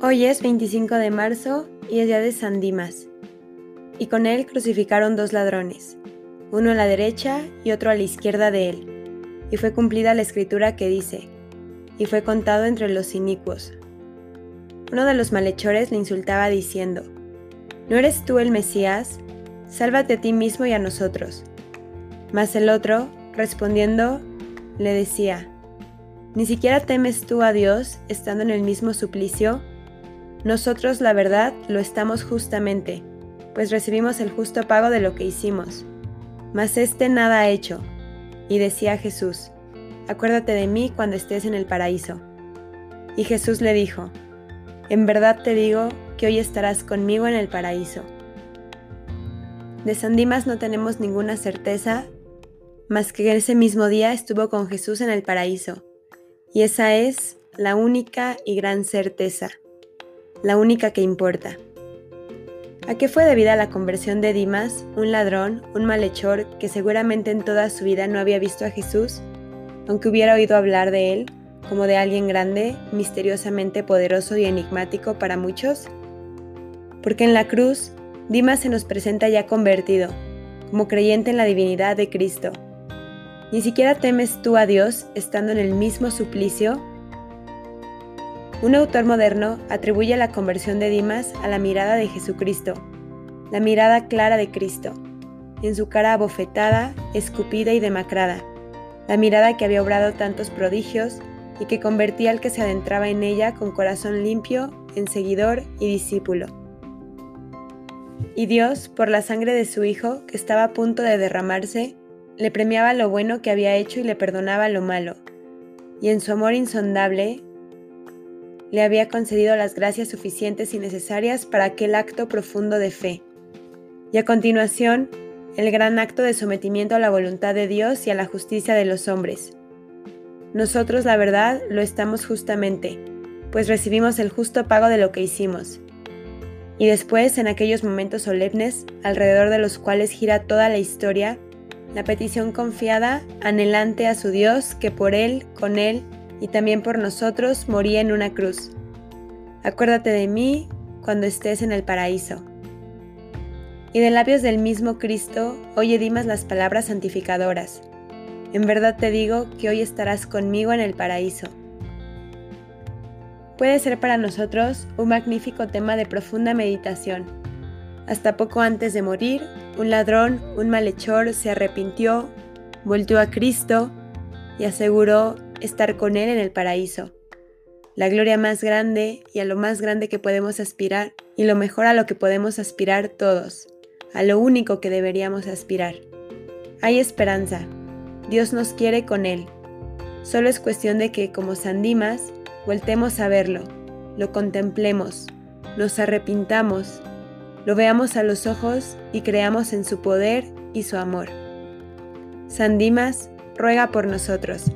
Hoy es 25 de marzo y es día de San Dimas. Y con él crucificaron dos ladrones, uno a la derecha y otro a la izquierda de él. Y fue cumplida la escritura que dice, y fue contado entre los inicuos. Uno de los malhechores le insultaba diciendo, ¿No eres tú el Mesías? Sálvate a ti mismo y a nosotros. Mas el otro, respondiendo, le decía, ¿Ni siquiera temes tú a Dios estando en el mismo suplicio? Nosotros, la verdad, lo estamos justamente, pues recibimos el justo pago de lo que hicimos. Mas éste nada ha hecho. Y decía Jesús, Acuérdate de mí cuando estés en el paraíso. Y Jesús le dijo, En verdad te digo que hoy estarás conmigo en el paraíso. De San Dimas no tenemos ninguna certeza, más que ese mismo día estuvo con Jesús en el paraíso. Y esa es la única y gran certeza la única que importa. ¿A qué fue debida la conversión de Dimas, un ladrón, un malhechor que seguramente en toda su vida no había visto a Jesús, aunque hubiera oído hablar de él como de alguien grande, misteriosamente poderoso y enigmático para muchos? Porque en la cruz, Dimas se nos presenta ya convertido, como creyente en la divinidad de Cristo. Ni siquiera temes tú a Dios estando en el mismo suplicio un autor moderno atribuye la conversión de Dimas a la mirada de Jesucristo, la mirada clara de Cristo, en su cara abofetada, escupida y demacrada, la mirada que había obrado tantos prodigios y que convertía al que se adentraba en ella con corazón limpio en seguidor y discípulo. Y Dios, por la sangre de su Hijo, que estaba a punto de derramarse, le premiaba lo bueno que había hecho y le perdonaba lo malo, y en su amor insondable le había concedido las gracias suficientes y necesarias para aquel acto profundo de fe. Y a continuación, el gran acto de sometimiento a la voluntad de Dios y a la justicia de los hombres. Nosotros, la verdad, lo estamos justamente, pues recibimos el justo pago de lo que hicimos. Y después, en aquellos momentos solemnes, alrededor de los cuales gira toda la historia, la petición confiada, anhelante a su Dios, que por Él, con Él y también por nosotros moría en una cruz. Acuérdate de mí cuando estés en el paraíso. Y de labios del mismo Cristo oye Dimas las palabras santificadoras. En verdad te digo que hoy estarás conmigo en el paraíso. Puede ser para nosotros un magnífico tema de profunda meditación. Hasta poco antes de morir, un ladrón, un malhechor, se arrepintió, volvió a Cristo y aseguró estar con Él en el paraíso. La gloria más grande y a lo más grande que podemos aspirar, y lo mejor a lo que podemos aspirar todos, a lo único que deberíamos aspirar. Hay esperanza. Dios nos quiere con Él. Solo es cuestión de que, como San Dimas, voltemos a verlo, lo contemplemos, nos arrepintamos, lo veamos a los ojos y creamos en su poder y su amor. San Dimas ruega por nosotros.